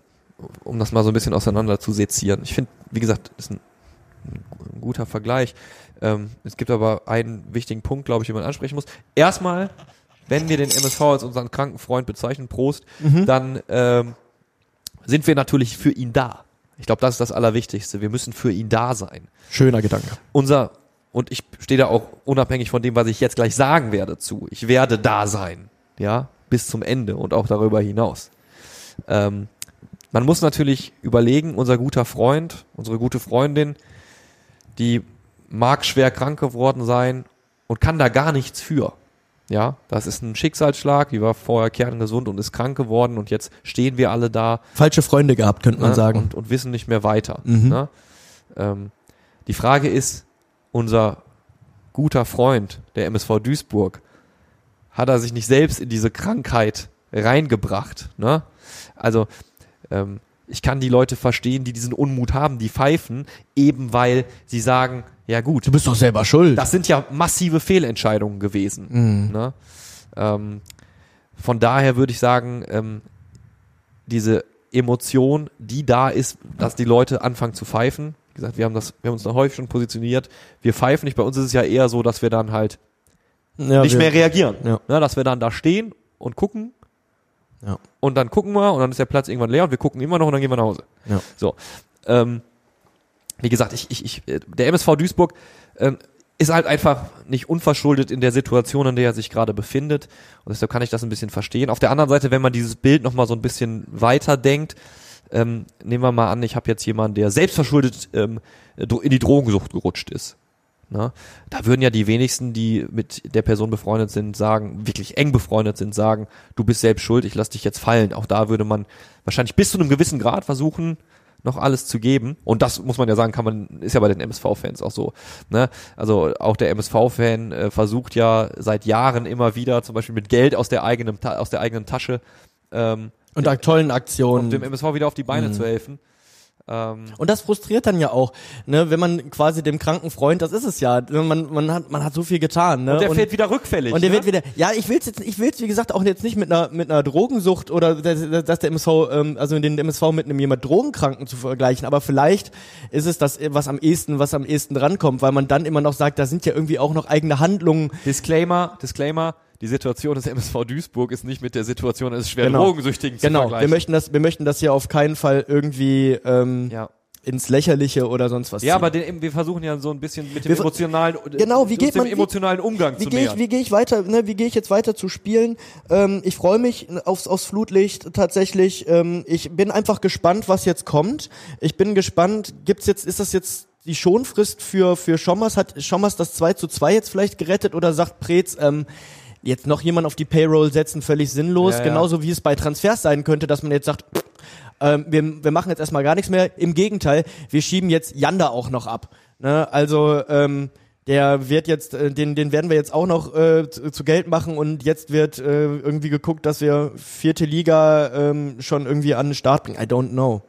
um das mal so ein bisschen auseinander zu sezieren. Ich finde, wie gesagt, ist ein, ein guter Vergleich. Ähm, es gibt aber einen wichtigen Punkt, glaube ich, den man ansprechen muss. Erstmal, wenn wir den MSV als unseren kranken Freund bezeichnen, Prost, dann ähm, sind wir natürlich für ihn da. Ich glaube, das ist das Allerwichtigste. Wir müssen für ihn da sein.
schöner Gedanke.
Unser, und ich stehe da auch unabhängig von dem, was ich jetzt gleich sagen werde, zu. Ich werde da sein. Ja, bis zum Ende und auch darüber hinaus. Ähm, man muss natürlich überlegen, unser guter Freund, unsere gute Freundin, die mag schwer krank geworden sein und kann da gar nichts für. Ja, das ist ein Schicksalsschlag, die war vorher kerngesund und ist krank geworden und jetzt stehen wir alle da
Falsche Freunde gehabt, könnte man
ne,
sagen.
Und, und wissen nicht mehr weiter.
Mhm.
Ne? Ähm, die Frage ist, unser guter Freund, der MSV Duisburg, hat er sich nicht selbst in diese Krankheit reingebracht? Ne? Also ähm, ich kann die Leute verstehen, die diesen Unmut haben, die pfeifen, eben weil sie sagen, ja gut,
du bist doch selber schuld.
das sind ja massive Fehlentscheidungen gewesen.
Mhm.
Ne? Ähm, von daher würde ich sagen, ähm, diese Emotion, die da ist, dass die Leute anfangen zu pfeifen. Wie gesagt, wir haben das, wir haben uns da häufig schon positioniert. Wir pfeifen nicht. Bei uns ist es ja eher so, dass wir dann halt
ja,
nicht
wir-
mehr reagieren.
Ja.
Ne, dass wir dann da stehen und gucken.
Ja.
Und dann gucken wir und dann ist der Platz irgendwann leer und wir gucken immer noch und dann gehen wir nach Hause.
Ja.
So. Ähm, wie gesagt, ich, ich, ich, äh, der MSV Duisburg ähm, ist halt einfach nicht unverschuldet in der Situation, in der er sich gerade befindet. Und deshalb kann ich das ein bisschen verstehen. Auf der anderen Seite, wenn man dieses Bild nochmal so ein bisschen weiter denkt, ähm, nehmen wir mal an, ich habe jetzt jemanden, der selbstverschuldet ähm, in die Drogensucht gerutscht ist. Na, da würden ja die wenigsten, die mit der Person befreundet sind, sagen, wirklich eng befreundet sind, sagen, du bist selbst schuld, ich lass dich jetzt fallen. Auch da würde man wahrscheinlich bis zu einem gewissen Grad versuchen, noch alles zu geben. Und das muss man ja sagen, kann man, ist ja bei den MSV-Fans auch so. Ne? Also auch der MSV-Fan äh, versucht ja seit Jahren immer wieder, zum Beispiel mit Geld aus der eigenen, aus der eigenen Tasche, ähm,
Und ak- tollen
um
Aktionen.
dem MSV wieder auf die Beine
Mhm.
zu helfen. Ähm,
Und das frustriert dann ja auch, ne, wenn man quasi dem kranken Freund, das ist es ja, man, man hat, man hat so viel getan, ne?
und der fährt wieder rückfällig.
und der
ne?
wird wieder, ja, ich will's jetzt, ich will's wie gesagt auch jetzt nicht mit einer mit einer Drogensucht oder dass, dass der MSV, ähm, also den MSV mit einem jemand Drogenkranken zu vergleichen, aber vielleicht ist es das, was am ehesten, was am ehesten drankommt, weil man dann immer noch sagt, da sind ja irgendwie auch noch eigene Handlungen.
Disclaimer, Disclaimer, die Situation des MSV Duisburg ist nicht mit der Situation des schweren
Genau.
Drogensüchtigen zu
Genau, wir
vergleichen.
möchten das, wir möchten das hier auf keinen Fall irgendwie ähm,
ja.
ins Lächerliche oder sonst was.
Ja,
ziehen.
aber den, wir versuchen ja so ein bisschen mit dem
Wir
emotionalen,
Genau, wie geht
dem
man- wie-
emotionalen Umgang
Wie
zu
gehe ich,
nähern.
wie gehe ich weiter, ne, wie gehe ich jetzt weiter zu spielen? Ähm, ich freue mich aufs, aufs Flutlicht tatsächlich. Ähm, ich bin einfach gespannt, was jetzt kommt. Ich bin gespannt, gibt's jetzt, ist das jetzt die Schonfrist für, für Schommers? Hat Schommers das 2 zu 2 jetzt vielleicht gerettet oder sagt Preetz, ähm, jetzt noch jemand auf die Payroll setzen, völlig sinnlos,
Ja,
genauso wie es bei Transfers sein könnte, dass man jetzt sagt, ähm, wir, wir machen jetzt erstmal gar nichts mehr. Im Gegenteil, wir schieben jetzt Janda auch noch ab. Ne? Also ähm, der wird jetzt, äh, den, den werden wir jetzt auch noch äh, zu, zu Geld machen und jetzt wird äh, irgendwie geguckt, dass wir vierte Liga ähm, schon irgendwie an den Start bringen. I don't know.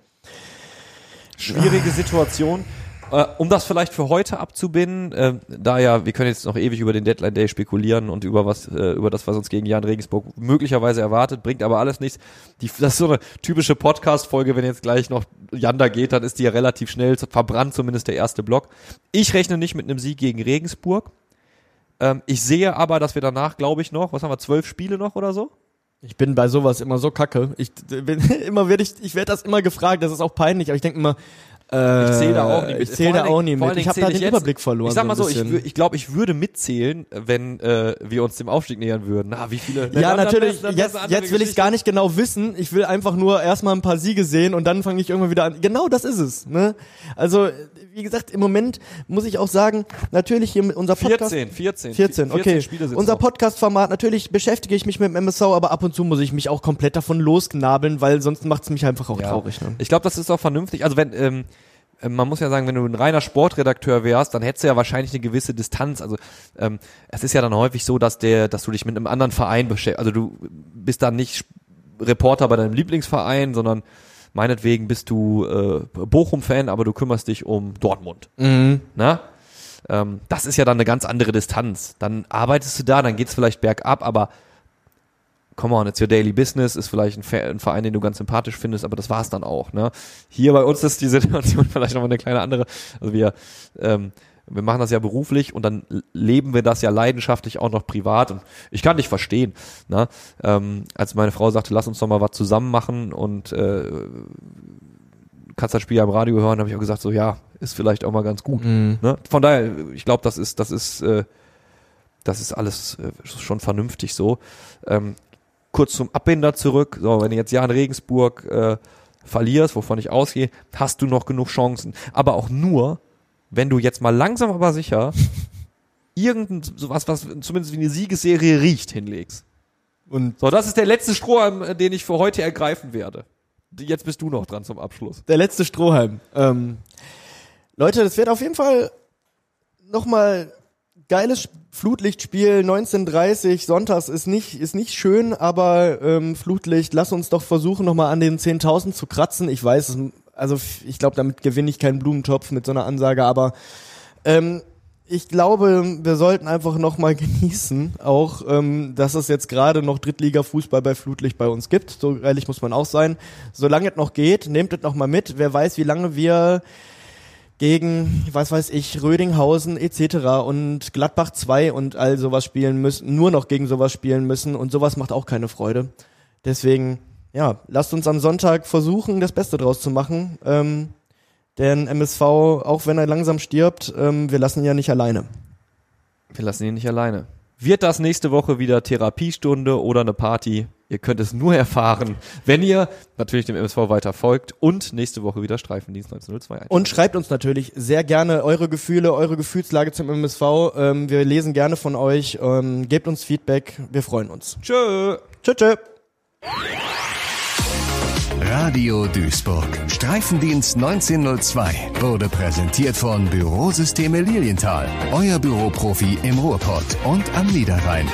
schwierige Situation. Äh, um das vielleicht für heute abzubinden, äh, da ja, wir können jetzt noch ewig über den Deadline Day spekulieren und über was, äh, über das, was uns gegen Jan Regensburg möglicherweise erwartet, bringt aber alles nichts. Die, das ist so eine typische Podcast-Folge, wenn jetzt gleich noch Jan da geht, dann ist die ja relativ schnell verbrannt, zumindest der erste Block. Ich rechne nicht mit einem Sieg gegen Regensburg. Ähm, ich sehe aber, dass wir danach, glaube ich, noch, was haben wir, zwölf Spiele noch oder so?
Ich bin bei sowas immer so kacke. Ich bin, *laughs* immer werde ich, ich werde das immer gefragt. Das ist auch peinlich, aber ich denke immer, äh,
Ich zähle da auch nicht mit.
Ich zähle da auch nicht mit. Ich habe da den
jetzt-
Überblick verloren.
Ich sag mal
so,
ich, ich glaube, ich würde mitzählen, wenn äh, wir uns dem Aufstieg nähern würden. Na, wie viele?
Ja,
Dann-
natürlich.
dann-
Jetzt, jetzt will ich gar nicht genau wissen. Ich will einfach nur erstmal ein paar Siege sehen und dann fange ich irgendwann wieder an. Genau das ist es. Ne? Also, wie gesagt, im Moment muss ich auch sagen, natürlich hier mit unser Podcast.
14, 14.
14, okay.
Spiele sind
Unser
noch.
Podcast-Format, natürlich beschäftige ich mich mit dem MSV, aber ab und zu muss ich mich auch komplett davon losknabeln, weil sonst macht es mich einfach auch
Ja.
traurig. Ne?
Ich glaube, das ist auch vernünftig. Also wenn, ähm, äh, man muss ja sagen, wenn du ein reiner Sportredakteur wärst, dann hättest du ja wahrscheinlich eine gewisse Distanz. Also ähm, es ist ja dann häufig so, dass der, dass du dich mit einem anderen Verein beschäftigst. Also du bist dann nicht Reporter bei deinem Lieblingsverein, sondern meinetwegen bist du äh, Bochum-Fan, aber du kümmerst dich um Dortmund.
Mhm.
Na? Ähm, das ist ja dann eine ganz andere Distanz. Dann arbeitest du da, dann geht's vielleicht bergab, aber come on, it's your daily business, ist vielleicht ein, Verein, den du ganz sympathisch findest, aber das war's dann auch. Ne? Hier bei uns ist die *laughs* Situation vielleicht nochmal eine kleine andere. Also wir, ähm, wir machen das ja beruflich und dann leben wir das ja leidenschaftlich auch noch privat und ich kann dich verstehen. Ne? Ähm, als meine Frau sagte, lass uns doch mal was zusammen machen und äh, kannst das Spiel ja im Radio hören, habe ich auch gesagt, so ja, ist vielleicht auch mal ganz gut. Ne? Von daher, ich glaube, das ist, das ist, äh, das ist alles äh, schon vernünftig so. Ähm, kurz zum Abbinder zurück. So, wenn du jetzt Jan Regensburg äh, verlierst, wovon ich ausgehe, hast du noch genug Chancen. Aber auch nur, wenn du jetzt mal langsam aber sicher *laughs* irgendein sowas, was zumindest wie eine Siegesserie riecht, hinlegst.
Und
So, das ist der letzte Strohhalm, äh, den ich für heute ergreifen werde. Jetzt bist du noch dran zum Abschluss.
der letzte Strohhalm. Ähm, Leute, das wird auf jeden Fall nochmal geiles Flutlichtspiel 1930 sonntags ist nicht ist nicht schön, aber ähm, Flutlicht, lass uns doch versuchen nochmal an den 10.000 zu kratzen. Ich weiß, also ich glaube, damit gewinne ich keinen Blumentopf mit so einer Ansage, aber ähm, ich glaube, wir sollten einfach nochmal *laughs* genießen, auch, ähm, dass es jetzt gerade noch Drittliga-Fußball bei Flutlicht bei uns gibt. So ehrlich muss man auch sein. Solange es noch geht, nehmt es noch mal mit. Wer weiß, wie lange wir gegen, was weiß ich, Rödinghausen etc. und Gladbach 2 und all sowas spielen müssen, nur noch gegen sowas spielen müssen und sowas macht auch keine Freude. Deswegen, ja, lasst uns am Sonntag versuchen, das Beste draus zu machen. Ähm, denn MSV, auch wenn er langsam stirbt, ähm, wir lassen ihn ja nicht alleine.
Wir lassen ihn nicht alleine. Wird das nächste Woche wieder Therapiestunde oder eine Party? Ihr könnt es nur erfahren, wenn ihr natürlich dem MSV weiter folgt und nächste Woche wieder Streifendienst 1902 einschaltet.
Und schreibt uns natürlich sehr gerne eure Gefühle, eure Gefühlslage zum MSV. Ähm, wir lesen gerne von euch. Ähm, gebt uns Feedback. Wir freuen uns.
Tschö!
Tschö, tschö.
Radio Duisburg. Streifendienst 1902 wurde präsentiert von Bürosysteme Lilienthal. Euer Büroprofi im Ruhrpott und am Niederrhein.